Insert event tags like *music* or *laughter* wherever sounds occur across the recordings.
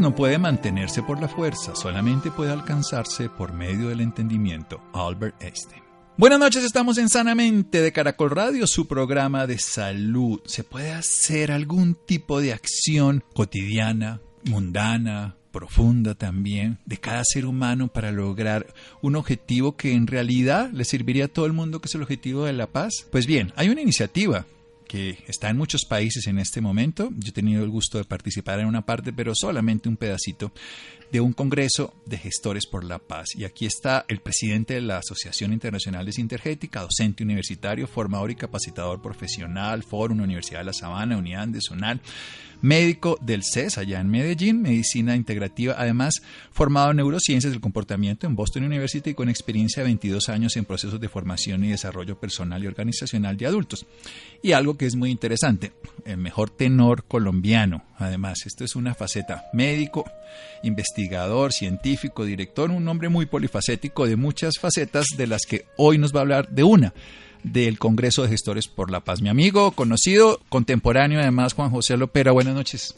No puede mantenerse por la fuerza, solamente puede alcanzarse por medio del entendimiento. Albert Einstein. Buenas noches, estamos en Sanamente de Caracol Radio, su programa de salud. ¿Se puede hacer algún tipo de acción cotidiana, mundana, profunda también, de cada ser humano para lograr un objetivo que en realidad le serviría a todo el mundo, que es el objetivo de la paz? Pues bien, hay una iniciativa que está en muchos países en este momento. Yo he tenido el gusto de participar en una parte, pero solamente un pedacito de un Congreso de Gestores por la Paz. Y aquí está el presidente de la Asociación Internacional de Sintergética, docente universitario, formador y capacitador profesional, Foro, Universidad de La Sabana, Unidad de Sonal, médico del CES allá en Medellín, medicina integrativa, además formado en neurociencias del comportamiento en Boston University y con experiencia de 22 años en procesos de formación y desarrollo personal y organizacional de adultos. Y algo que es muy interesante, el mejor tenor colombiano, además, esto es una faceta médico, investigador, científico, director, un hombre muy polifacético de muchas facetas de las que hoy nos va a hablar de una del Congreso de Gestores por la Paz. Mi amigo, conocido, contemporáneo además, Juan José Lopera. Buenas noches.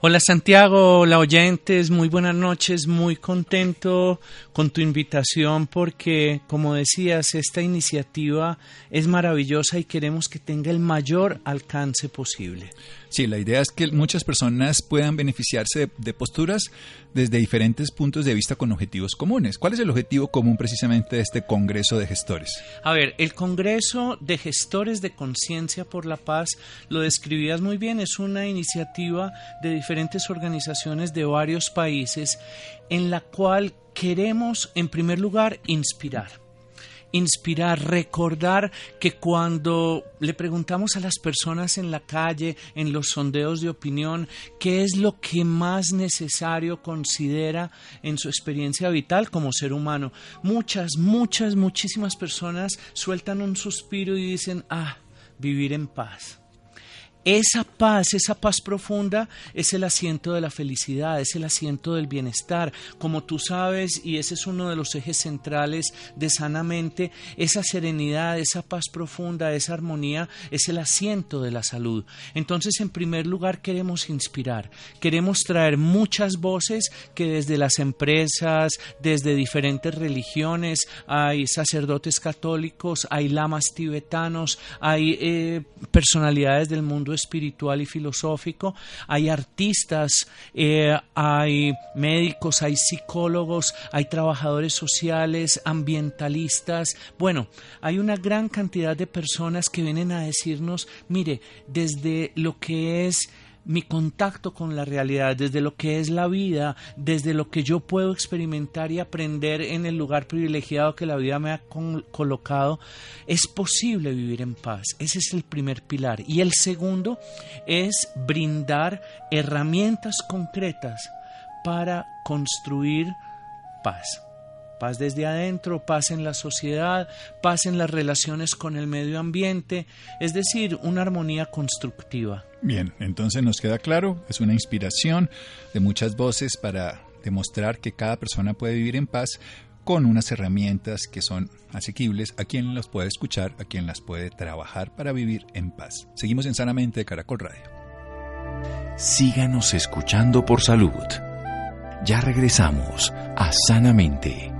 Hola Santiago, hola oyentes, muy buenas noches, muy contento con tu invitación porque, como decías, esta iniciativa es maravillosa y queremos que tenga el mayor alcance posible. Sí, la idea es que muchas personas puedan beneficiarse de, de, posturas desde diferentes puntos de vista con objetivos comunes. ¿Cuál es el objetivo común precisamente de este Congreso de Gestores? A ver, el Congreso de Gestores de Conciencia por la Paz, lo describías muy bien, es una iniciativa de diferentes organizaciones de varios países en la cual queremos, en primer lugar, inspirar inspirar, recordar que cuando le preguntamos a las personas en la calle, en los sondeos de opinión, qué es lo que más necesario considera en su experiencia vital como ser humano, muchas, muchas, muchísimas personas sueltan un suspiro y dicen, ah, vivir en paz. Esa paz, esa paz profunda es el asiento de la felicidad, es el asiento del bienestar. Como tú sabes, y ese es uno de los ejes centrales de sanamente, esa serenidad, esa paz profunda, esa armonía es el asiento de la salud. Entonces, en primer lugar, queremos inspirar, queremos traer muchas voces que desde las empresas, desde diferentes religiones, hay sacerdotes católicos, hay lamas tibetanos, hay eh, personalidades del mundo espiritual y filosófico, hay artistas, eh, hay médicos, hay psicólogos, hay trabajadores sociales, ambientalistas. Bueno, hay una gran cantidad de personas que vienen a decirnos, mire, desde lo que es mi contacto con la realidad, desde lo que es la vida, desde lo que yo puedo experimentar y aprender en el lugar privilegiado que la vida me ha colocado, es posible vivir en paz. Ese es el primer pilar. Y el segundo es brindar herramientas concretas para construir paz paz desde adentro, paz en la sociedad, paz en las relaciones con el medio ambiente, es decir, una armonía constructiva. Bien, entonces nos queda claro, es una inspiración de muchas voces para demostrar que cada persona puede vivir en paz con unas herramientas que son asequibles a quien las puede escuchar, a quien las puede trabajar para vivir en paz. Seguimos en Sanamente de Caracol Radio. Síganos escuchando por salud. Ya regresamos a Sanamente.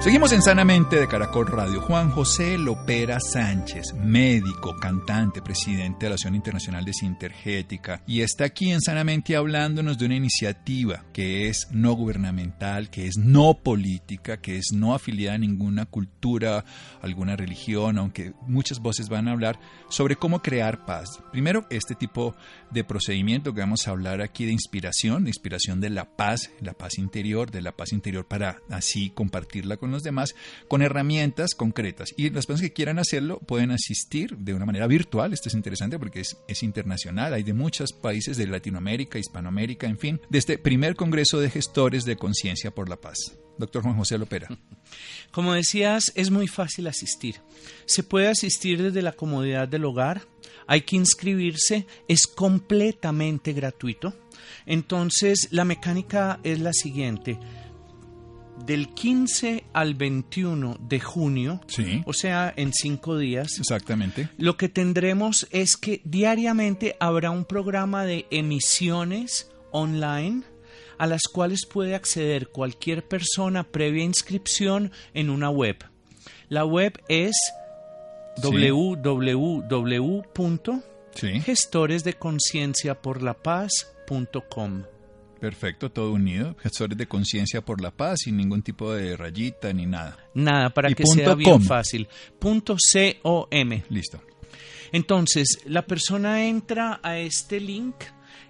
Seguimos en Sanamente de Caracol Radio. Juan José Lopera Sánchez, médico, cantante, presidente de la Asociación Internacional de Sintergética, y está aquí en Sanamente hablándonos de una iniciativa que es no gubernamental, que es no política, que es no afiliada a ninguna cultura, alguna religión, aunque muchas voces van a hablar sobre cómo crear paz. Primero, este tipo de procedimiento que vamos a hablar aquí de inspiración, inspiración de la paz, la paz interior, de la paz interior para así compartirla con los demás con herramientas concretas. Y las personas que quieran hacerlo pueden asistir de una manera virtual. Esto es interesante porque es, es internacional. Hay de muchos países de Latinoamérica, Hispanoamérica, en fin, de este primer Congreso de Gestores de Conciencia por la Paz. Doctor Juan José Lopera. *laughs* Como decías, es muy fácil asistir. Se puede asistir desde la comodidad del hogar. Hay que inscribirse. Es completamente gratuito. Entonces, la mecánica es la siguiente del 15 al 21 de junio, o sea, en cinco días. Exactamente. Lo que tendremos es que diariamente habrá un programa de emisiones online a las cuales puede acceder cualquier persona previa inscripción en una web. La web es sí. www.gestoresdeconcienciaporlapaz.com. Perfecto, todo unido. Gestores de conciencia por la paz, sin ningún tipo de rayita ni nada. Nada, para que sea bien com. fácil. Punto com. Listo. Entonces, la persona entra a este link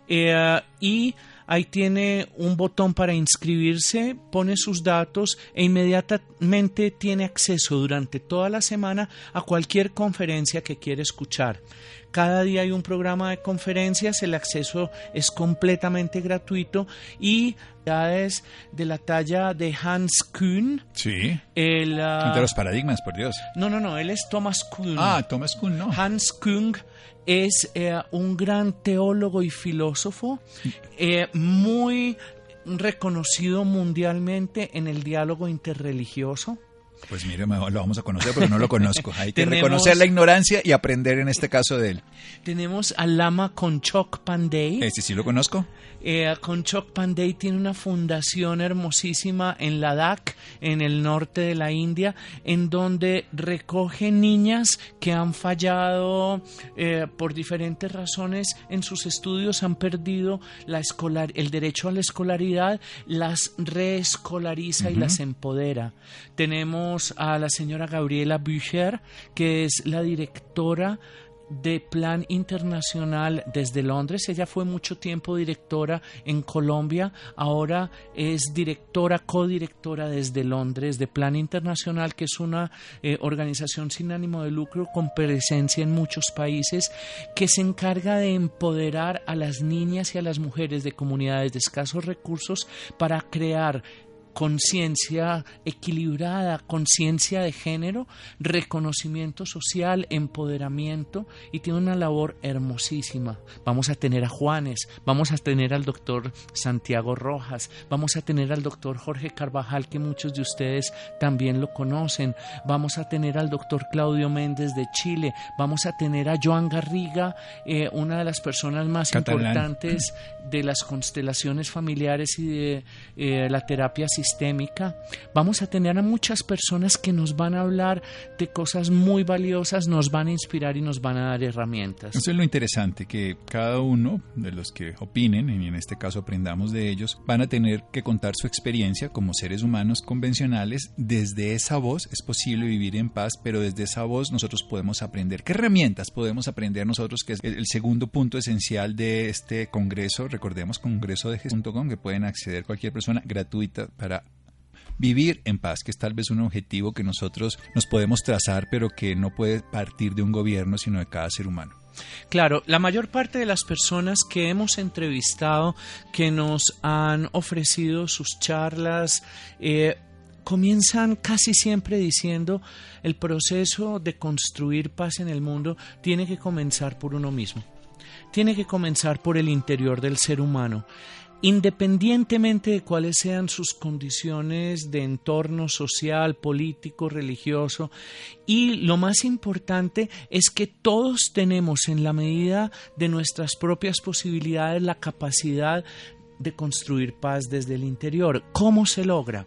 eh, y ahí tiene un botón para inscribirse, pone sus datos e inmediatamente tiene acceso durante toda la semana a cualquier conferencia que quiera escuchar. Cada día hay un programa de conferencias, el acceso es completamente gratuito y es de la talla de Hans Kuhn. Sí. El, uh, de los paradigmas, por Dios. No, no, no, él es Thomas Kuhn. Ah, Thomas Kuhn, no. Hans Kuhn es eh, un gran teólogo y filósofo, *laughs* eh, muy reconocido mundialmente en el diálogo interreligioso. Pues mire, lo vamos a conocer, pero no lo conozco. *laughs* Hay que tenemos, reconocer la ignorancia y aprender en este caso de él. Tenemos al lama Conchok Pandey. Este sí lo conozco. Eh, Conchok Pandey tiene una fundación hermosísima en Ladakh, en el norte de la India, en donde recoge niñas que han fallado eh, por diferentes razones en sus estudios, han perdido la escolar, el derecho a la escolaridad, las reescolariza uh -huh. y las empodera. Tenemos a la señora Gabriela Bücher, que es la directora de Plan Internacional desde Londres. Ella fue mucho tiempo directora en Colombia, ahora es directora, codirectora desde Londres de Plan Internacional, que es una eh, organización sin ánimo de lucro con presencia en muchos países, que se encarga de empoderar a las niñas y a las mujeres de comunidades de escasos recursos para crear conciencia equilibrada, conciencia de género, reconocimiento social, empoderamiento y tiene una labor hermosísima. Vamos a tener a Juanes, vamos a tener al doctor Santiago Rojas, vamos a tener al doctor Jorge Carvajal que muchos de ustedes también lo conocen, vamos a tener al doctor Claudio Méndez de Chile, vamos a tener a Joan Garriga, eh, una de las personas más Catalán. importantes de las constelaciones familiares y de eh, la terapia sistémica. Vamos a tener a muchas personas que nos van a hablar de cosas muy valiosas, nos van a inspirar y nos van a dar herramientas. Eso es lo interesante, que cada uno de los que opinen, y en este caso aprendamos de ellos, van a tener que contar su experiencia como seres humanos convencionales. Desde esa voz es posible vivir en paz, pero desde esa voz nosotros podemos aprender. ¿Qué herramientas podemos aprender nosotros? Que es el segundo punto esencial de este congreso. Recordemos congreso de que pueden acceder cualquier persona gratuita para vivir en paz, que es tal vez un objetivo que nosotros nos podemos trazar, pero que no puede partir de un gobierno, sino de cada ser humano. Claro, la mayor parte de las personas que hemos entrevistado, que nos han ofrecido sus charlas, eh, comienzan casi siempre diciendo el proceso de construir paz en el mundo tiene que comenzar por uno mismo, tiene que comenzar por el interior del ser humano independientemente de cuáles sean sus condiciones de entorno social, político, religioso. Y lo más importante es que todos tenemos en la medida de nuestras propias posibilidades la capacidad de construir paz desde el interior. ¿Cómo se logra?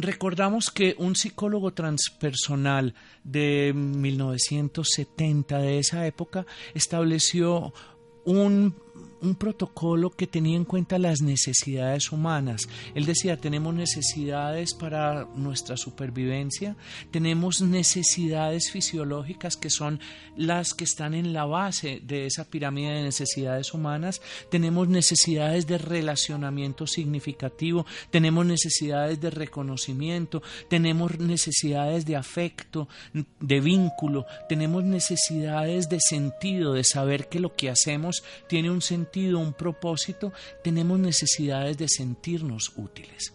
recordamos que un psicólogo transpersonal de 1970, de esa época, estableció un un protocolo que tenía en cuenta las necesidades humanas. Él decía, tenemos necesidades para nuestra supervivencia, tenemos necesidades fisiológicas que son las que están en la base de esa pirámide de necesidades humanas, tenemos necesidades de relacionamiento significativo, tenemos necesidades de reconocimiento, tenemos necesidades de afecto, de vínculo, tenemos necesidades de sentido, de saber que lo que hacemos tiene un sentido un propósito, tenemos necesidades de sentirnos útiles.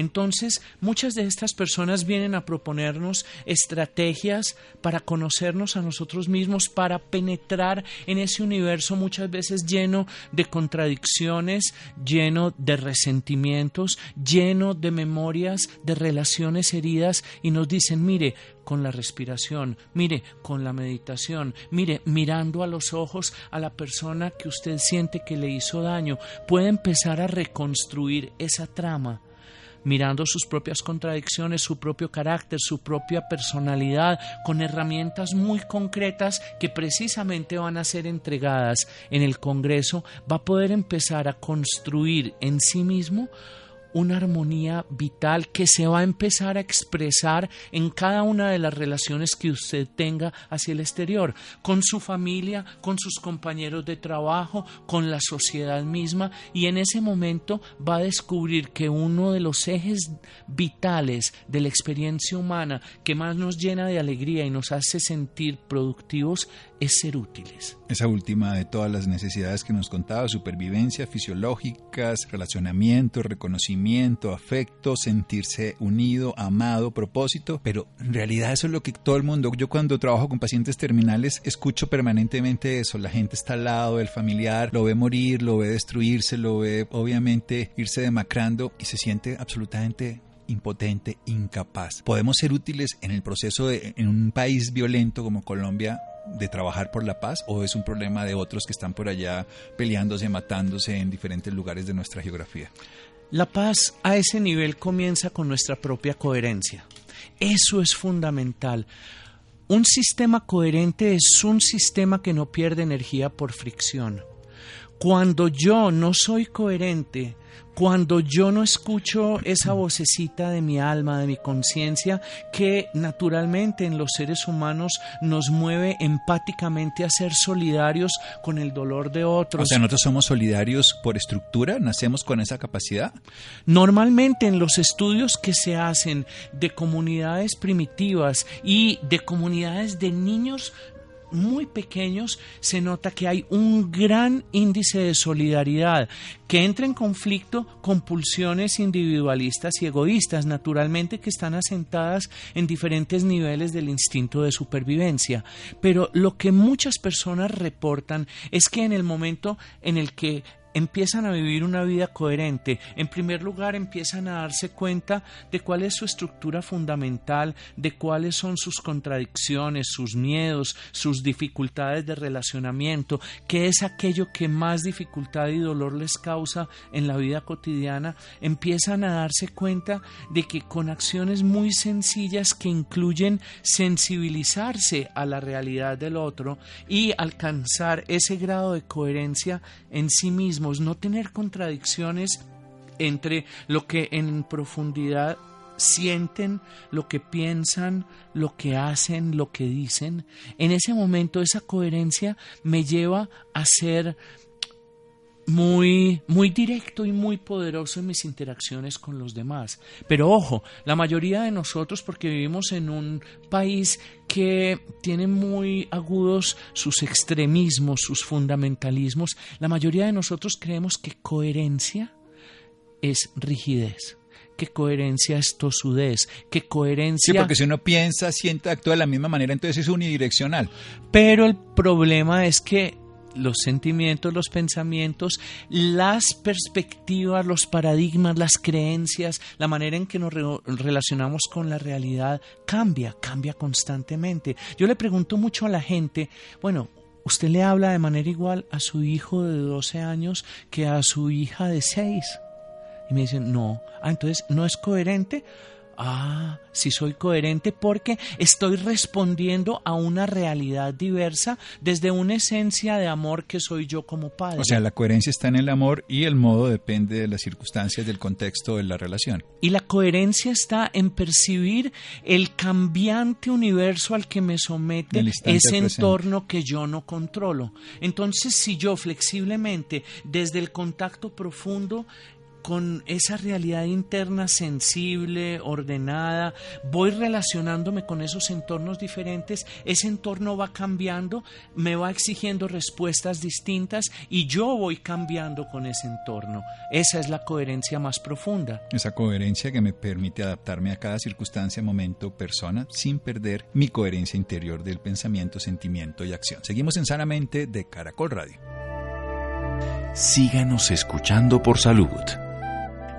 Entonces, muchas de estas personas vienen a proponernos estrategias para conocernos a nosotros mismos, para penetrar en ese universo muchas veces lleno de contradicciones, lleno de resentimientos, lleno de memorias, de relaciones heridas, y nos dicen, mire, con la respiración, mire, con la meditación, mire, mirando a los ojos a la persona que usted siente que le hizo daño, puede empezar a reconstruir esa trama mirando sus propias contradicciones, su propio carácter, su propia personalidad, con herramientas muy concretas que precisamente van a ser entregadas en el Congreso, va a poder empezar a construir en sí mismo una armonía vital que se va a empezar a expresar en cada una de las relaciones que usted tenga hacia el exterior, con su familia, con sus compañeros de trabajo, con la sociedad misma y en ese momento va a descubrir que uno de los ejes vitales de la experiencia humana que más nos llena de alegría y nos hace sentir productivos es ser útiles. Esa última de todas las necesidades que nos contaba, supervivencia, fisiológicas, relacionamiento, reconocimiento, afecto, sentirse unido, amado, propósito, pero en realidad eso es lo que todo el mundo, yo cuando trabajo con pacientes terminales escucho permanentemente eso, la gente está al lado del familiar, lo ve morir, lo ve destruirse, lo ve obviamente irse demacrando y se siente absolutamente impotente, incapaz. Podemos ser útiles en el proceso de, en un país violento como Colombia, de trabajar por la paz o es un problema de otros que están por allá peleándose, matándose en diferentes lugares de nuestra geografía? La paz a ese nivel comienza con nuestra propia coherencia. Eso es fundamental. Un sistema coherente es un sistema que no pierde energía por fricción. Cuando yo no soy coherente, cuando yo no escucho esa vocecita de mi alma, de mi conciencia, que naturalmente en los seres humanos nos mueve empáticamente a ser solidarios con el dolor de otros. O sea, nosotros somos solidarios por estructura, nacemos con esa capacidad. Normalmente en los estudios que se hacen de comunidades primitivas y de comunidades de niños, muy pequeños se nota que hay un gran índice de solidaridad que entra en conflicto con pulsiones individualistas y egoístas, naturalmente que están asentadas en diferentes niveles del instinto de supervivencia. Pero lo que muchas personas reportan es que en el momento en el que empiezan a vivir una vida coherente. En primer lugar, empiezan a darse cuenta de cuál es su estructura fundamental, de cuáles son sus contradicciones, sus miedos, sus dificultades de relacionamiento, qué es aquello que más dificultad y dolor les causa en la vida cotidiana. Empiezan a darse cuenta de que con acciones muy sencillas que incluyen sensibilizarse a la realidad del otro y alcanzar ese grado de coherencia en sí mismo, no tener contradicciones entre lo que en profundidad sienten, lo que piensan, lo que hacen, lo que dicen. En ese momento esa coherencia me lleva a ser muy, muy directo y muy poderoso en mis interacciones con los demás. Pero ojo, la mayoría de nosotros, porque vivimos en un país que tiene muy agudos sus extremismos, sus fundamentalismos, la mayoría de nosotros creemos que coherencia es rigidez que coherencia es tosudez, que coherencia... Sí, porque si uno piensa, siente, actúa de la misma manera, entonces es unidireccional. Pero el problema es que los sentimientos, los pensamientos, las perspectivas, los paradigmas, las creencias, la manera en que nos relacionamos con la realidad cambia, cambia constantemente. Yo le pregunto mucho a la gente, bueno, usted le habla de manera igual a su hijo de 12 años que a su hija de 6. Y me dicen, no, ah, entonces no es coherente. Ah, si soy coherente porque estoy respondiendo a una realidad diversa desde una esencia de amor que soy yo como padre. O sea, la coherencia está en el amor y el modo depende de las circunstancias, del contexto de la relación. Y la coherencia está en percibir el cambiante universo al que me somete ese entorno que yo no controlo. Entonces, si yo flexiblemente, desde el contacto profundo, con esa realidad interna sensible, ordenada, voy relacionándome con esos entornos diferentes, ese entorno va cambiando, me va exigiendo respuestas distintas y yo voy cambiando con ese entorno. Esa es la coherencia más profunda. Esa coherencia que me permite adaptarme a cada circunstancia, momento, persona, sin perder mi coherencia interior del pensamiento, sentimiento y acción. Seguimos en Sanamente de Caracol Radio. Síganos escuchando por salud.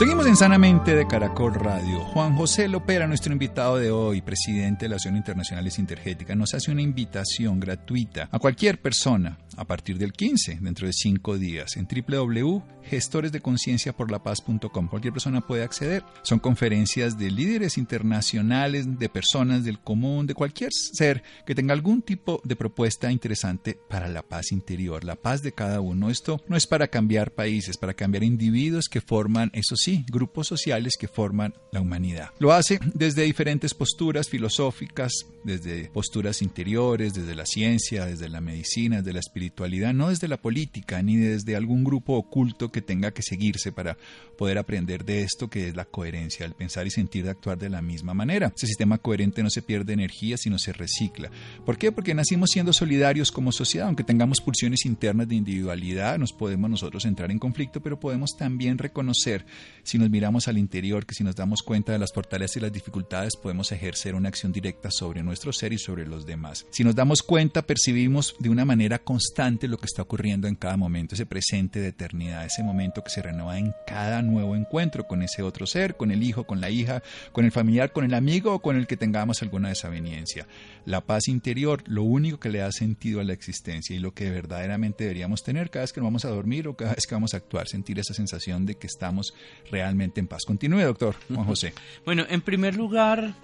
Seguimos en Sanamente de Caracol Radio. Juan José Lopera, nuestro invitado de hoy, presidente de la Asociación Internacional Intergética, nos hace una invitación gratuita a cualquier persona a partir del 15, dentro de cinco días, en www.gestoresdeconcienciaporlapaz.com. Cualquier persona puede acceder. Son conferencias de líderes internacionales, de personas del común, de cualquier ser que tenga algún tipo de propuesta interesante para la paz interior, la paz de cada uno. Esto no es para cambiar países, para cambiar individuos que forman, eso sí, grupos sociales que forman la humanidad. Lo hace desde diferentes posturas filosóficas, desde posturas interiores, desde la ciencia, desde la medicina, desde la espiritualidad no desde la política ni desde algún grupo oculto que tenga que seguirse para poder aprender de esto que es la coherencia, el pensar y sentir de actuar de la misma manera. Ese sistema coherente no se pierde energía, sino se recicla. ¿Por qué? Porque nacimos siendo solidarios como sociedad, aunque tengamos pulsiones internas de individualidad, nos podemos nosotros entrar en conflicto, pero podemos también reconocer, si nos miramos al interior, que si nos damos cuenta de las fortalezas y las dificultades, podemos ejercer una acción directa sobre nuestro ser y sobre los demás. Si nos damos cuenta, percibimos de una manera constante lo que está ocurriendo en cada momento, ese presente de eternidad, ese momento que se renueva en cada nuevo encuentro con ese otro ser, con el hijo, con la hija, con el familiar, con el amigo o con el que tengamos alguna desaveniencia. La paz interior, lo único que le da sentido a la existencia y lo que verdaderamente deberíamos tener cada vez que nos vamos a dormir o cada vez que vamos a actuar, sentir esa sensación de que estamos realmente en paz. Continúe, doctor Juan José. *laughs* Bueno, en primer lugar,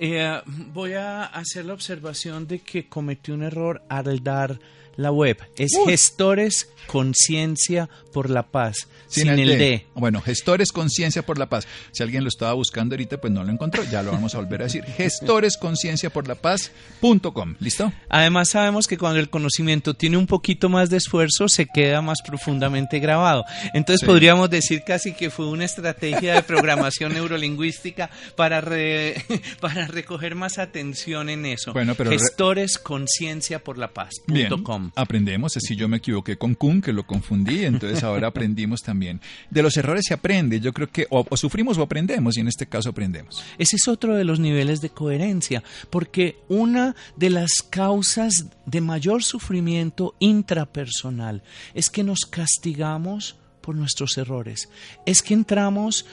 eh, voy a hacer la observación de que cometí un error al dar la web. Es Gestores Conciencia por la Paz. Sin, el, D. Bueno, Gestores Conciencia por la Paz. Si alguien lo estaba buscando ahorita, pues no lo encontró. Ya lo vamos a volver a decir. *laughs* Gestoresconcienciaporlapaz.com. ¿Listo? Además, sabemos que cuando el conocimiento tiene un poquito más de esfuerzo, se queda más profundamente grabado. Entonces, podríamos decir casi que fue una estrategia de programación *laughs* neurolingüística para, *laughs* para recoger más atención en eso. Bueno, pero Gestoresconcienciaporlapaz.com aprendemos. Así yo me equivoqué con Kun, que lo confundí, entonces ahora *laughs* aprendimos también. De los errores se aprende. Yo creo que o, sufrimos o aprendemos, y en este caso aprendemos. Ese es otro de los niveles de coherencia, porque una de las causas de mayor sufrimiento intrapersonal es que nos castigamos por nuestros errores. Es que entramos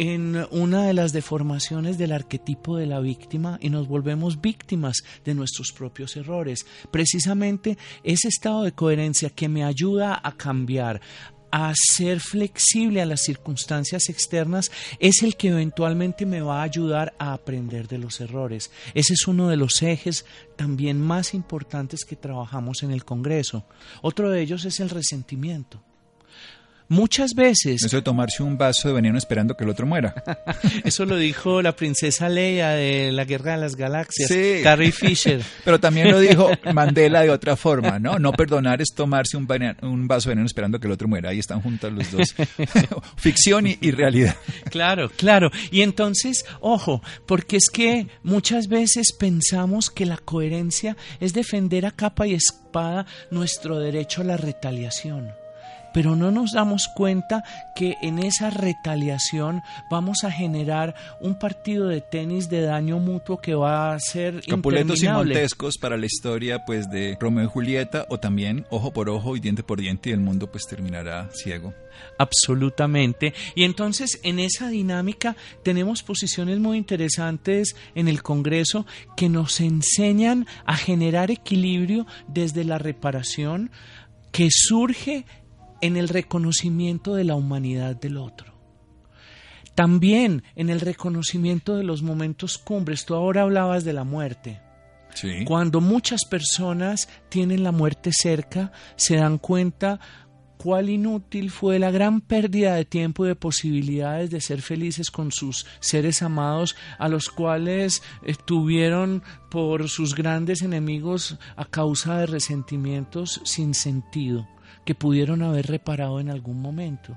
en una de las deformaciones del arquetipo de la víctima y nos volvemos víctimas de nuestros propios errores. Precisamente ese estado de coherencia que me ayuda a cambiar, a ser flexible a las circunstancias externas es el que eventualmente me va a ayudar a aprender de los errores. Ese es uno de los ejes también más importantes que trabajamos en el Congreso. Otro de ellos es el resentimiento. Muchas veces. Eso de tomarse un vaso de veneno esperando que el otro muera. *laughs* Eso lo dijo la princesa Leia de la Guerra de las Galaxias, Carrie Fisher. *laughs* Pero también lo dijo Mandela de otra forma, ¿no? No perdonar es tomarse un, un vaso de veneno esperando que el otro muera. Ahí están juntos los dos. *laughs* Ficción y, y realidad. Claro, claro. Y entonces, ojo, porque es que muchas veces pensamos que la coherencia es defender a capa y espada nuestro derecho a la retaliación pero no nos damos cuenta que en esa retaliación vamos a generar un partido de tenis de daño mutuo que va a ser Capuletos y Montescos para la historia pues de Romeo y Julieta o también ojo por ojo y diente por diente y el mundo pues terminará ciego. Absolutamente. Y entonces en esa dinámica tenemos posiciones muy interesantes en el Congreso que nos enseñan a generar equilibrio desde la reparación que surge en el reconocimiento de la humanidad del otro. También en el reconocimiento de los momentos cumbres. Tú ahora hablabas de la muerte. Cuando muchas personas tienen la muerte cerca, se dan cuenta cuál inútil fue la gran pérdida de tiempo y de posibilidades de ser felices con sus seres amados, a los cuales tuvieron por sus grandes enemigos a causa de resentimientos sin sentido que pudieron haber reparado en algún momento.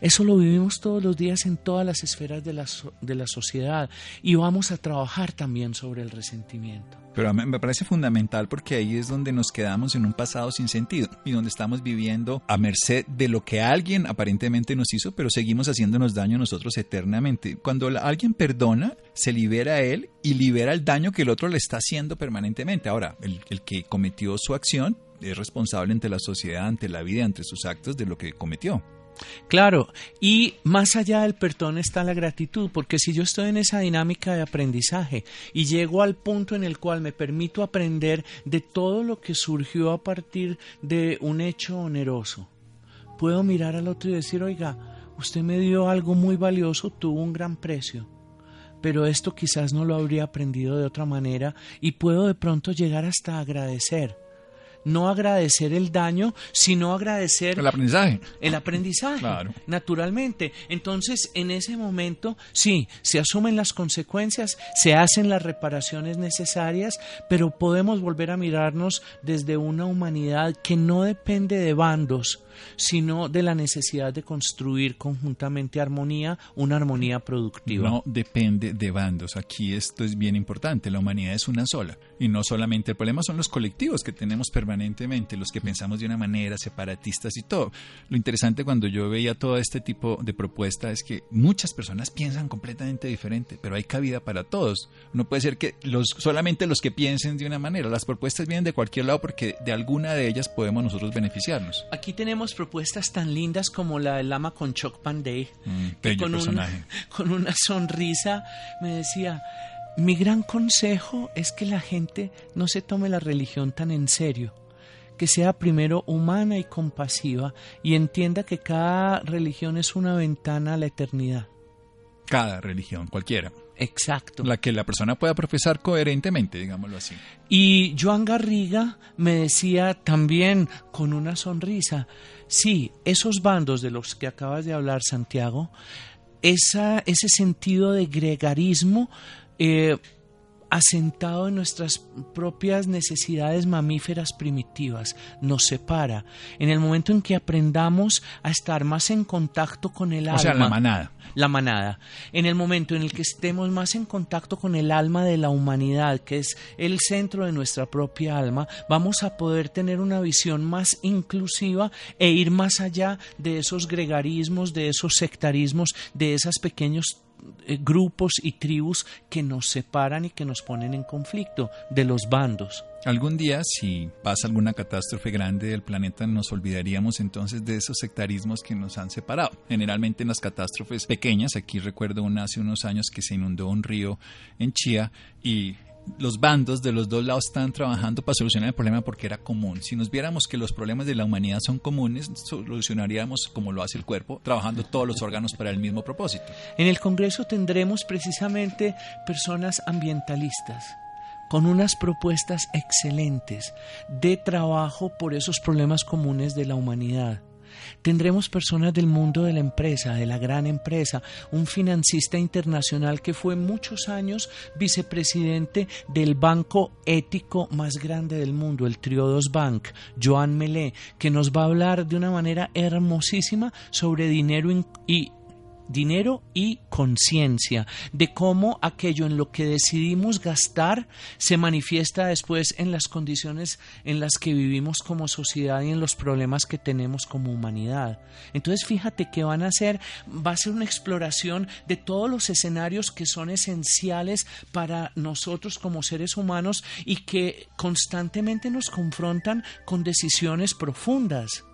Eso lo vivimos todos los días en todas las esferas de la, de la sociedad y vamos a trabajar también sobre el resentimiento. Pero me parece fundamental porque ahí es donde nos quedamos en un pasado sin sentido y donde estamos viviendo a merced de lo que alguien aparentemente nos hizo, pero seguimos haciéndonos daño nosotros eternamente. Cuando alguien perdona, se libera a él y libera el daño que el otro le está haciendo permanentemente. Ahora, el que cometió su acción es responsable ante la sociedad, ante la vida, ante sus actos de lo que cometió. Claro, y más allá del perdón está la gratitud, porque si yo estoy en esa dinámica de aprendizaje y llego al punto en el cual me permito aprender de todo lo que surgió a partir de un hecho oneroso, puedo mirar al otro y decir, oiga, usted me dio algo muy valioso, tuvo un gran precio, pero esto quizás no lo habría aprendido de otra manera y puedo de pronto llegar hasta agradecer no agradecer el daño, sino agradecer el aprendizaje. El aprendizaje, naturalmente. Entonces, en ese momento, sí, se asumen las consecuencias, se hacen las reparaciones necesarias, pero podemos volver a mirarnos desde una humanidad que no depende de bandos, sino de la necesidad de construir conjuntamente armonía, una armonía productiva. No depende de bandos. Aquí esto es bien importante. La humanidad es una sola. Y no solamente el problema son los colectivos que tenemos permanentemente, los que pensamos de una manera, separatistas y todo. Lo interesante cuando yo veía todo este tipo de propuesta es que muchas personas piensan completamente diferente, pero hay cabida para todos. No puede ser que los, solamente los que piensen de una manera. Las propuestas vienen de cualquier lado porque de alguna de ellas podemos nosotros beneficiarnos. Aquí tenemos propuestas tan lindas como la del lama con Chuck Panday, mm, que con, *laughs* con una sonrisa me decía, mi gran consejo es que la gente no se tome la religión tan en serio, que sea primero humana y compasiva y entienda que cada religión es una ventana a la eternidad. Cada religión, cualquiera. Exacto. La que la persona pueda profesar coherentemente, digámoslo así. Y Joan Garriga me decía también con una sonrisa, sí, esos bandos de los que acabas de hablar, Santiago, esa, ese sentido de gregarismo eh, asentado en nuestras propias necesidades mamíferas primitivas, nos separa. En el momento en que aprendamos a estar más en contacto con el alma. O sea, la manada la manada. En el momento en el que estemos más en contacto con el alma de la humanidad, que es el centro de nuestra propia alma, vamos a poder tener una visión más inclusiva e ir más allá de esos gregarismos, de esos sectarismos, de esos pequeños grupos y tribus que nos separan y que nos ponen en conflicto, de los bandos. Algún día, si pasa alguna catástrofe grande del planeta, nos olvidaríamos entonces de esos sectarismos que nos han separado. Generalmente en las catástrofes pequeñas, aquí recuerdo una hace unos años que se inundó un río en Chía y los bandos de los dos lados están trabajando para solucionar el problema porque era común. Si nos viéramos que los problemas de la humanidad son comunes, solucionaríamos como lo hace el cuerpo, trabajando todos los órganos para el mismo propósito. En el Congreso tendremos precisamente personas ambientalistas con unas propuestas excelentes de trabajo por esos problemas comunes de la humanidad. Tendremos personas del mundo de la empresa, de la gran empresa, un financista internacional que fue muchos años vicepresidente del banco ético más grande del mundo, el Triodos Bank, Joan Melé, que nos va a hablar de una manera hermosísima sobre dinero y dinero y conciencia, de cómo aquello en lo que decidimos gastar se manifiesta después en las condiciones en las que vivimos como sociedad y en los problemas que tenemos como humanidad. Entonces fíjate que van a ser, va a ser una exploración de todos los escenarios que son esenciales para nosotros como seres humanos y que constantemente nos confrontan con decisiones profundas.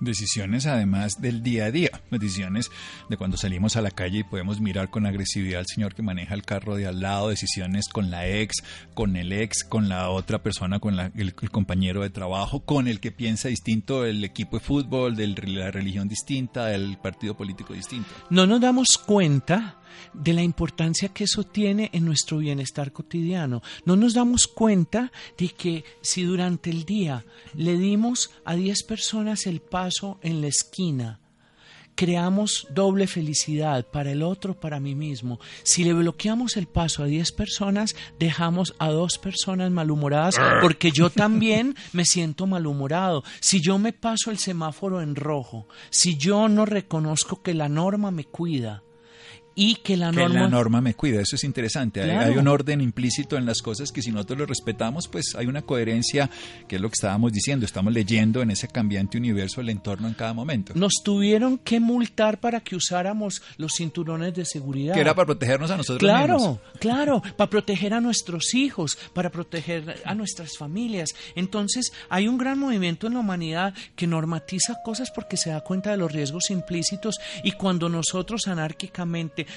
Decisiones además del día a día, decisiones de cuando salimos a la calle y podemos mirar con agresividad al señor que maneja el carro de al lado, decisiones con la ex, con el ex, con la otra persona, con el, el, compañero de trabajo, con el que piensa distinto, el equipo de fútbol, de la religión distinta, del partido político distinto. No nos damos cuenta de la importancia que eso tiene en nuestro bienestar cotidiano. No nos damos cuenta de que si durante el día le dimos a 10 personas el paso en la esquina, creamos doble felicidad para el otro, para mí mismo. Si le bloqueamos el paso a 10 personas, dejamos a dos personas malhumoradas porque yo también me siento malhumorado. Si yo me paso el semáforo en rojo, si yo no reconozco que la norma me cuida, y que la norma... Que la norma me cuida, eso es interesante. Hay, un orden implícito en las cosas que si nosotros lo respetamos, pues hay una coherencia, que es lo que estábamos diciendo, estamos leyendo en ese cambiante universo el entorno en cada momento. Nos tuvieron que multar para que usáramos los cinturones de seguridad. Que era para protegernos a nosotros claro, mismos. Claro, claro, para proteger a nuestros hijos, para proteger a nuestras familias. Entonces, hay un gran movimiento en la humanidad que normatiza cosas porque se da cuenta de los riesgos implícitos y cuando nosotros anárquicamente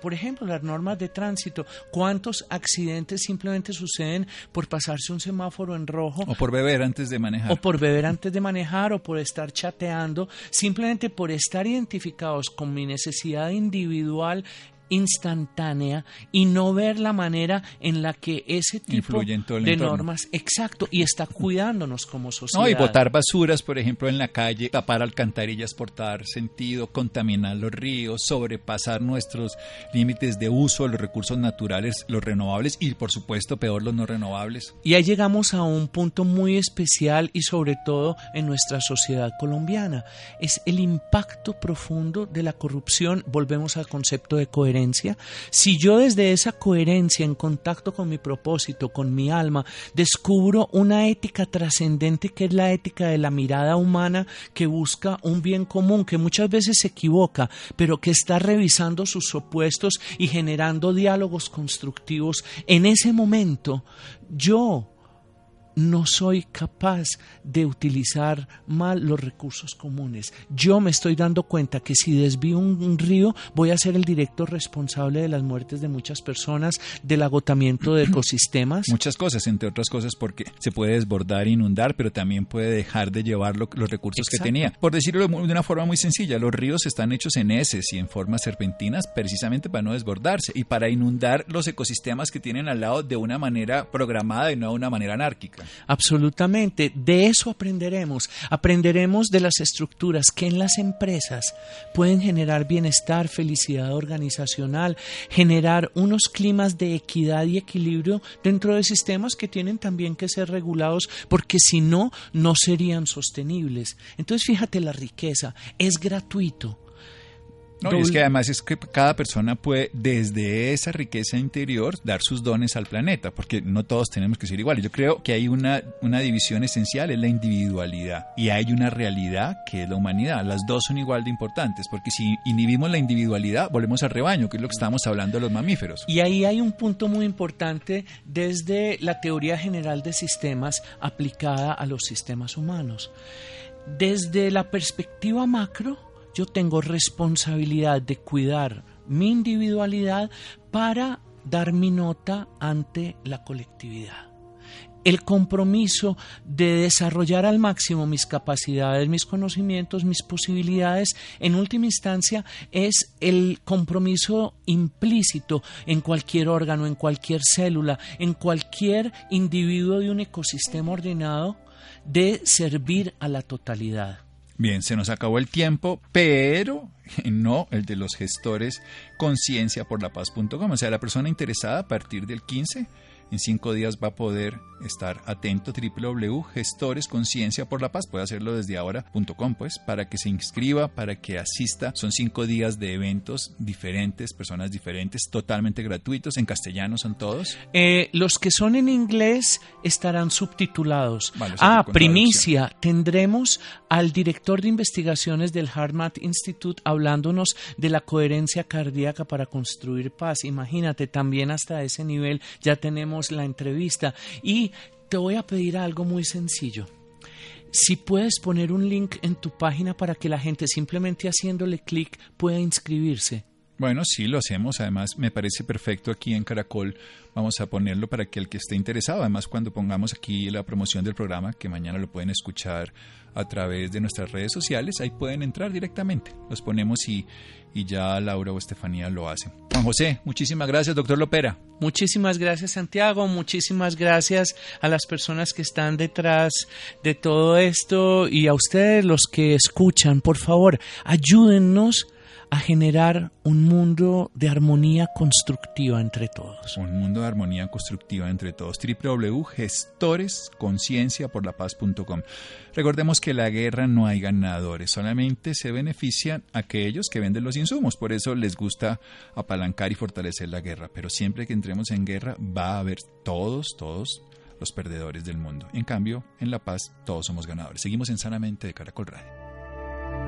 por ejemplo, las normas de tránsito, cuántos accidentes simplemente suceden por pasarse un semáforo en rojo. O por beber antes de manejar. O por beber antes de manejar, o por estar chateando, simplemente por estar identificados con mi necesidad individual instantánea y no ver la manera en la que ese tipo de normas, exacto, y está cuidándonos como sociedad. No, y botar basuras, por ejemplo, en la calle, tapar alcantarillas por dar sentido, contaminar los ríos, sobrepasar nuestros límites de uso de los recursos naturales, los renovables y, por supuesto, peor, los no renovables. Y ahí llegamos a un punto muy especial y sobre todo en nuestra sociedad colombiana. Es el impacto profundo de la corrupción. Volvemos al concepto de coherencia si yo desde esa coherencia en contacto con mi propósito, con mi alma, descubro una ética trascendente que es la ética de la mirada humana que busca un bien común, que muchas veces se equivoca, pero que está revisando sus opuestos y generando diálogos constructivos, en ese momento yo no soy capaz de utilizar mal los recursos comunes. Yo me estoy dando cuenta que si desvío un, río voy a ser el directo responsable de las muertes de muchas personas, del agotamiento de *clears throat* ecosistemas. Muchas cosas, entre otras cosas porque se puede desbordar, inundar, pero también puede dejar de llevar los recursos que tenía. Por decirlo de una forma muy sencilla, los ríos están hechos en heces y en formas serpentinas precisamente para no desbordarse y para inundar los ecosistemas que tienen al lado de una manera programada y no de una manera anárquica. Absolutamente. De eso aprenderemos. Aprenderemos de las estructuras que en las empresas pueden generar bienestar, felicidad organizacional, generar unos climas de equidad y equilibrio dentro de sistemas que tienen también que ser regulados porque si no, no serían sostenibles. Entonces fíjate la riqueza. Es gratuito no, y es que además es que cada persona puede desde esa riqueza interior dar sus dones al planeta, porque no todos tenemos que ser iguales. Yo creo que hay una, una división esencial, es la individualidad, y hay una realidad que es la humanidad. Las dos son igual de importantes, porque si inhibimos la individualidad, volvemos al rebaño, que es lo que estamos hablando de los mamíferos. Y ahí hay un punto muy importante desde la teoría general de sistemas aplicada a los sistemas humanos. Desde la perspectiva macro, yo tengo responsabilidad de cuidar mi individualidad para dar mi nota ante la colectividad. El compromiso de desarrollar al máximo mis capacidades, mis conocimientos, mis posibilidades, en última instancia, es el compromiso implícito en cualquier órgano, en cualquier célula, en cualquier individuo de un ecosistema ordenado, de servir a la totalidad. Bien, se nos acabó el tiempo, pero *laughs* no el de los gestores conciencia por la paz.com. O sea, la persona interesada a partir del 15 en cinco días va a poder estar atento www.gestoresconciencia por la paz puede hacerlo desde ahora.com pues para que se inscriba para que asista. Son cinco días de eventos diferentes personas diferentes totalmente gratuitos en castellano son todos. Eh, los que son en inglés estarán subtitulados. Ah primicia tendremos al director de investigaciones del HeartMath Institute hablándonos de la coherencia cardíaca para construir paz imagínate también hasta ese nivel ya tenemos la entrevista y te voy a pedir algo muy sencillo. Si puedes poner un link en tu página para que la gente simplemente haciéndole clic pueda inscribirse. Bueno, sí, lo hacemos. Además, me parece perfecto aquí en Caracol. Vamos a ponerlo para que el que esté interesado, además cuando pongamos aquí la promoción del programa, que mañana lo pueden escuchar a través de nuestras redes sociales, ahí pueden entrar directamente. Los ponemos y, y ya Laura o Estefanía lo hacen. Juan José, muchísimas gracias, doctor Lopera. Muchísimas gracias, Santiago. Muchísimas gracias a las personas que están detrás de todo esto y a ustedes los que escuchan. Por favor, ayúdennos a generar un mundo de armonía constructiva entre todos. Un mundo de armonía constructiva entre todos. www.gestoresconcienciaporlapaz.com. Recordemos que la guerra no hay ganadores, solamente se benefician aquellos que venden los insumos. Por eso les gusta apalancar y fortalecer la guerra. Pero siempre que entremos en guerra va a haber todos, todos los perdedores del mundo. En cambio, en la paz todos somos ganadores. Seguimos en Sanamente de Caracol Radio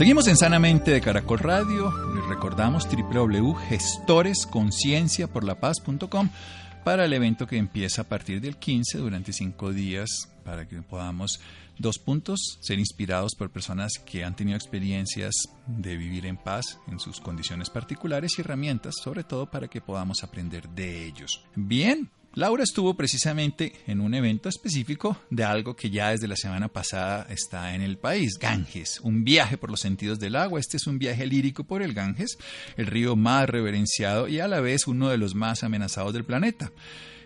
Seguimos en Sanamente de Caracol Radio. Les recordamos www.gestoresconcienciaporlapaz.com para el evento que empieza a partir del 15 durante cinco días para que podamos dos puntos ser inspirados por personas que han tenido experiencias de vivir en paz en sus condiciones particulares y herramientas sobre todo para que podamos aprender de ellos. Bien, Laura estuvo precisamente en un evento específico de algo que ya desde la semana pasada está en el país, Ganges, un viaje por los sentidos del agua. Este es un viaje lírico por el Ganges, el río más reverenciado y a la vez uno de los más amenazados del planeta.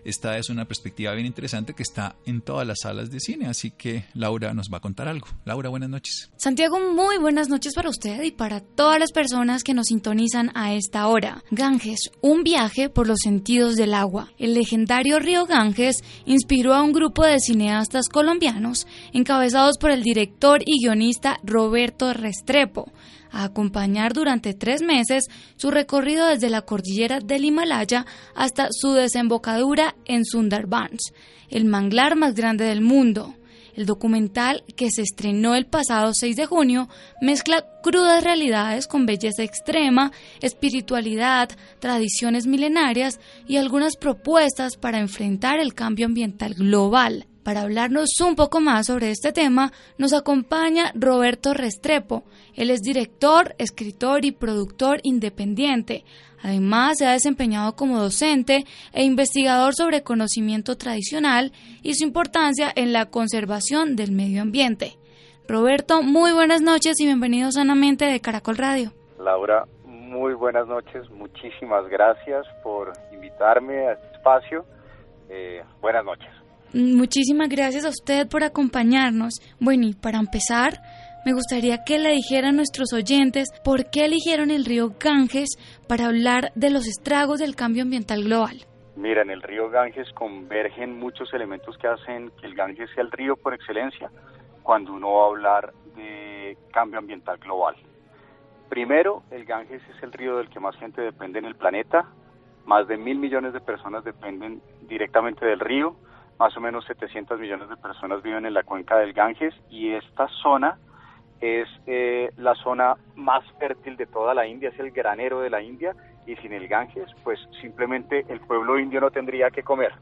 Esta es una perspectiva bien interesante que está en todas las salas de cine, así que Laura nos va a contar algo. Laura, buenas noches. Santiago, muy buenas noches para usted y para todas las personas que nos sintonizan a esta hora. Ganges, un viaje por los sentidos del agua. El legendario río Ganges inspiró a un grupo de cineastas colombianos encabezados por el director y guionista Roberto Restrepo a acompañar durante tres meses su recorrido desde la cordillera del Himalaya hasta su desembocadura en Sundarbans, el manglar más grande del mundo. El documental, que se estrenó el pasado 6 de junio, mezcla crudas realidades con belleza extrema, espiritualidad, tradiciones milenarias y algunas propuestas para enfrentar el cambio ambiental global. Para hablarnos un poco más sobre este tema, nos acompaña Roberto Restrepo. Él es director, escritor y productor independiente. Además, se ha desempeñado como docente e investigador sobre conocimiento tradicional y su importancia en la conservación del medio ambiente. Roberto, muy buenas noches y bienvenido sanamente de Caracol Radio. Laura, muy buenas noches. Muchísimas gracias por invitarme a este espacio. Eh, buenas noches. Muchísimas gracias a usted por acompañarnos. Bueno, y para empezar, me gustaría que le dijera a nuestros oyentes por qué eligieron el río Ganges para hablar de los estragos del cambio ambiental global. Mira, en el río Ganges convergen muchos elementos que hacen que el Ganges sea el río por excelencia cuando uno va a hablar de cambio ambiental global. Primero, el Ganges es el río del que más gente depende en el planeta. Más de mil millones de personas dependen directamente del río más o menos 700 millones de personas viven en la cuenca del Ganges y esta zona es eh, la zona más fértil de toda la India, es el granero de la India y sin el Ganges pues simplemente el pueblo indio no tendría que comer.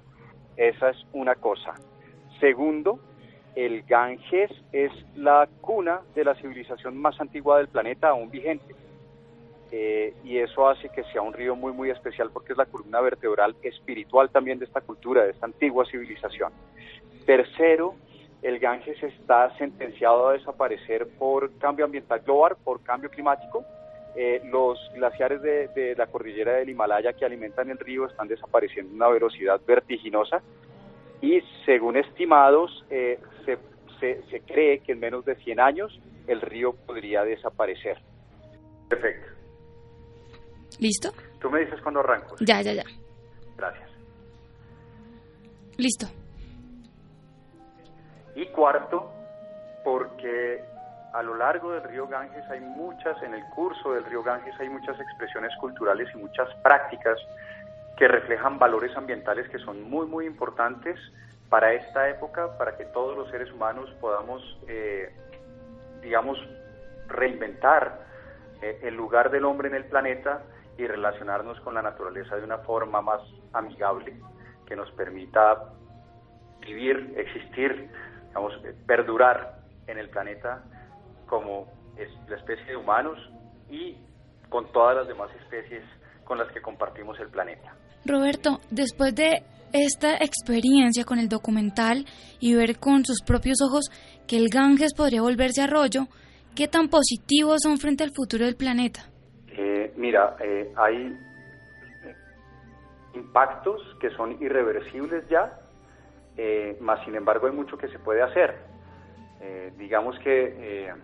Esa es una cosa. Segundo, el Ganges es la cuna de la civilización más antigua del planeta aún vigente. Eh, y eso hace que sea un río muy muy especial porque es la columna vertebral espiritual también de esta cultura, de esta antigua civilización. Tercero, el Ganges está sentenciado a desaparecer por cambio ambiental global, por cambio climático. Eh, los glaciares de, la cordillera del Himalaya que alimentan el río están desapareciendo a una velocidad vertiginosa y según estimados eh, se, se, cree que en menos de 100 años el río podría desaparecer. Perfecto. ¿Listo? Tú me dices cuando arranco. Ya, ya, ya. Gracias. Listo. Y cuarto, porque a lo largo del río Ganges hay muchas, en el curso del río Ganges hay muchas expresiones culturales y muchas prácticas que reflejan valores ambientales que son muy, muy importantes para esta época, para que todos los seres humanos podamos, eh, digamos, reinventar eh, el lugar del hombre en el planeta y relacionarnos con la naturaleza de una forma más amigable, que nos permita vivir, existir vamos, perdurar en el planeta como es la especie de humanos y con todas las demás especies con las que compartimos el planeta. Roberto, después de esta experiencia con el documental y ver con sus propios ojos que el Ganges podría volverse arroyo, ¿qué tan positivos son frente al futuro del planeta? Eh, mira, eh, hay impactos que son irreversibles ya eh, más sin embargo hay mucho que se puede hacer. Eh, digamos que eh,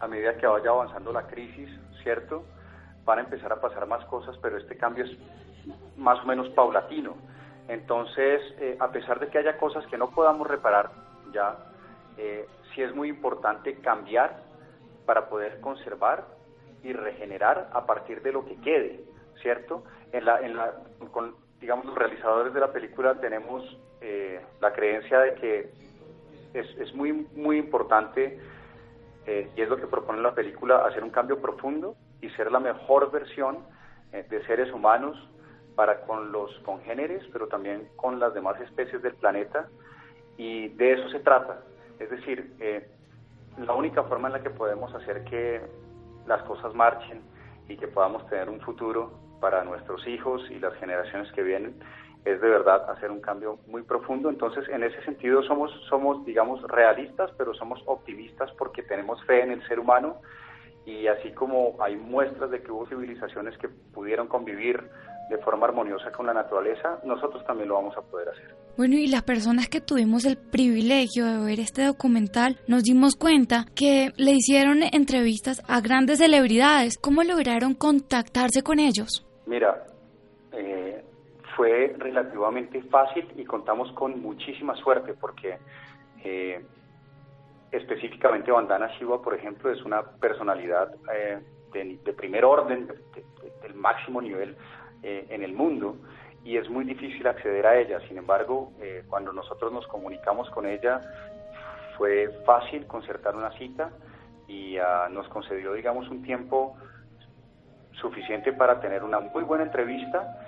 a medida que vaya avanzando la crisis, ¿cierto? Van a empezar a pasar más cosas, pero este cambio es más o menos paulatino. Entonces, a pesar de que haya cosas que no podamos reparar ya, sí es muy importante cambiar para poder conservar y regenerar a partir de lo que quede, ¿cierto? En la, en la, con, digamos, los realizadores de la película tenemos eh, la creencia de que es, es muy, muy importante, eh, y es lo que propone la película, hacer un cambio profundo y ser la mejor versión eh, de seres humanos para con los congéneres, pero también con las demás especies del planeta, y de eso se trata. Es decir, la única forma en la que podemos hacer que las cosas marchen y que podamos tener un futuro para nuestros hijos y las generaciones que vienen es de verdad hacer un cambio muy profundo. Entonces, en ese sentido somos, somos, digamos, realistas, pero somos optimistas porque tenemos fe en el ser humano y así como hay muestras de que hubo civilizaciones que pudieron convivir de forma armoniosa con la naturaleza, nosotros también lo vamos a poder hacer. Bueno, y las personas que tuvimos el privilegio de ver este documental, nos dimos cuenta que le hicieron entrevistas a grandes celebridades. ¿Cómo lograron contactarse con ellos? Mira, eh, fue relativamente fácil y contamos con muchísima suerte porque eh, específicamente Bandana Shiva, por ejemplo, es una personalidad eh, de, primer orden, del máximo nivel en el mundo y es muy difícil acceder a ella. Sin embargo, cuando nosotros nos comunicamos con ella, fue fácil concertar una cita y ah, nos concedió, digamos, un tiempo suficiente para tener una muy buena entrevista.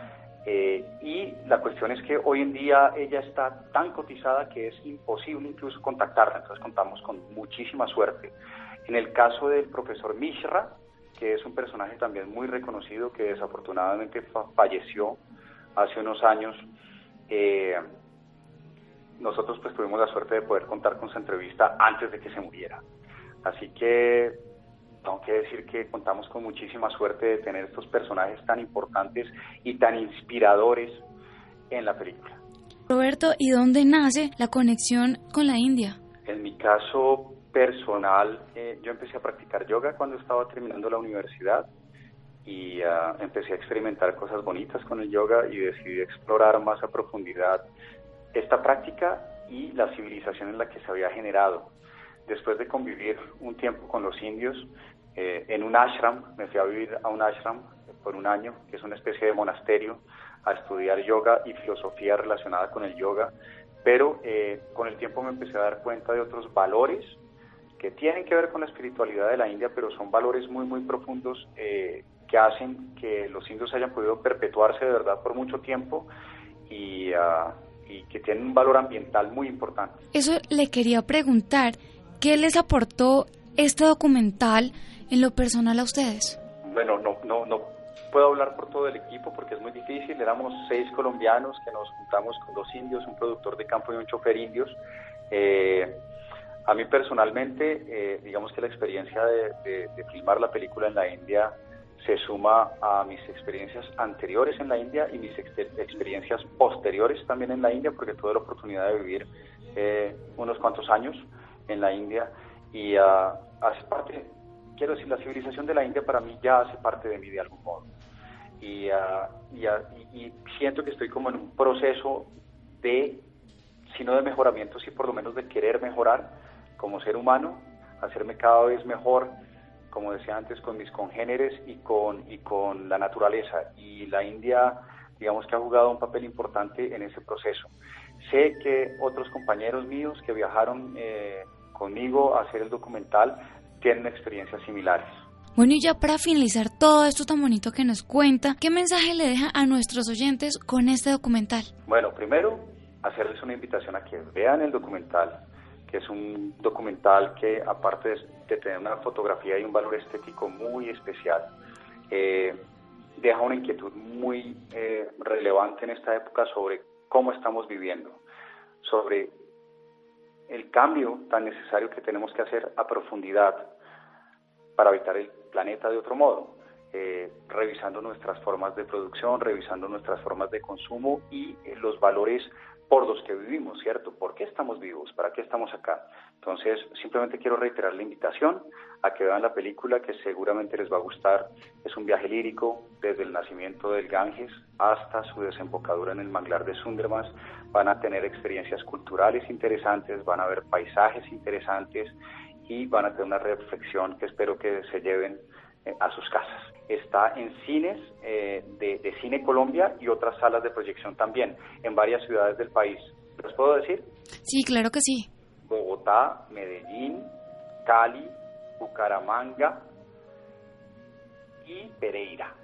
Eh, y la cuestión es que hoy en día ella está tan cotizada que es imposible incluso contactarla, entonces contamos con muchísima suerte. En el caso del profesor Mishra, que es un personaje también muy reconocido que desafortunadamente falleció hace unos años, eh, nosotros pues tuvimos la suerte de poder contar con su entrevista antes de que se muriera. Así que tengo que decir que contamos con muchísima suerte de tener estos personajes tan importantes y tan inspiradores en la película. Roberto, ¿y dónde nace la conexión con la India? En mi caso personal, eh, yo empecé a practicar yoga cuando estaba terminando la universidad y ah, empecé a experimentar cosas bonitas con el yoga y decidí explorar más a profundidad esta práctica y la civilización en la que se había generado. Después de convivir un tiempo con los indios eh, en un ashram, me fui a vivir a un ashram por un año, que es una especie de monasterio, a estudiar yoga y filosofía relacionada con el yoga, pero eh, con el tiempo me empecé a dar cuenta de otros valores que tienen que ver con la espiritualidad de la India, pero son valores muy, muy profundos eh, que hacen que los indios hayan podido perpetuarse de verdad por mucho tiempo y, ah, y que tienen un valor ambiental muy importante. Eso le quería preguntar. ¿Qué les aportó este documental en lo personal a ustedes? Bueno, no, no, no puedo hablar por todo el equipo porque es muy difícil. Éramos seis colombianos que nos juntamos con dos indios, un productor de campo y un chofer indios. Eh, a mí personalmente, eh, digamos que la experiencia de, filmar la película en la India se suma a mis experiencias anteriores en la India y mis experiencias posteriores también en la India, porque tuve la oportunidad de vivir eh, unos cuantos años en la India y uh, hace parte, quiero decir, la civilización de la India para mí ya hace parte de mí de algún modo. Y, uh, y siento que estoy como en un proceso de, si no de mejoramiento, sí por lo menos de querer mejorar como ser humano, hacerme cada vez mejor, como decía antes, con mis congéneres y con, y con la naturaleza. Y la India, digamos que ha jugado un papel importante en ese proceso. Sé que otros compañeros míos que viajaron eh, conmigo a hacer el documental tienen experiencias similares. Bueno, y ya para finalizar todo esto tan bonito que nos cuenta, ¿qué mensaje le deja a nuestros oyentes con este documental? Bueno, primero, hacerles una invitación a que vean el documental, que es un documental que aparte de, tener una fotografía y un valor estético muy especial, eh, deja una inquietud muy eh, relevante en esta época sobre cómo estamos viviendo, sobre el cambio tan necesario que tenemos que hacer a profundidad para habitar el planeta de otro modo, eh, revisando nuestras formas de producción, revisando nuestras formas de consumo y los valores por los que vivimos, ¿cierto? ¿Por qué estamos vivos? ¿Para qué estamos acá? Entonces, simplemente quiero reiterar la invitación a que vean la película que seguramente les va a gustar. Es un viaje lírico desde el nacimiento del Ganges hasta su desembocadura en el manglar de Sundermas. Van a tener experiencias culturales interesantes, van a ver paisajes interesantes y van a tener una reflexión que espero que se lleven eh, a sus casas. Está en cines eh, de, Cine Colombia y otras salas de proyección también en varias ciudades del país. ¿Les puedo decir? Sí, claro que sí. Bogotá, Medellín, Cali, Bucaramanga y Pereira.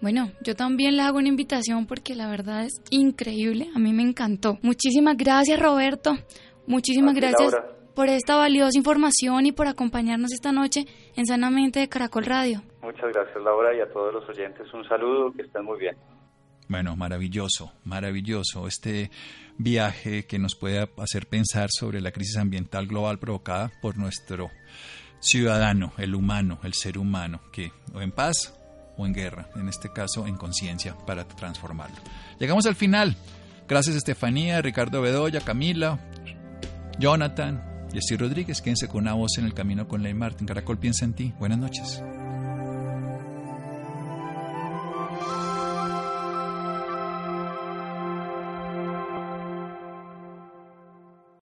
Bueno, yo también le hago una invitación porque la verdad es increíble, a mí me encantó. Muchísimas gracias Roberto, muchísimas gracias por esta valiosa información y por acompañarnos esta noche en Sanamente de Caracol Radio. Muchas gracias Laura y a todos los oyentes un saludo, que estén muy bien. Bueno, maravilloso, maravilloso este viaje que nos puede hacer pensar sobre la crisis ambiental global provocada por nuestro ciudadano, el humano, el ser humano, que o en paz o en guerra, en este caso en conciencia para transformarlo. Llegamos al final. Gracias Estefanía, Ricardo Bedoya, Camila, Jonathan, Jessy Rodríguez, quédense con una voz en el camino con Ley Martin. Caracol piensa en ti. Buenas noches.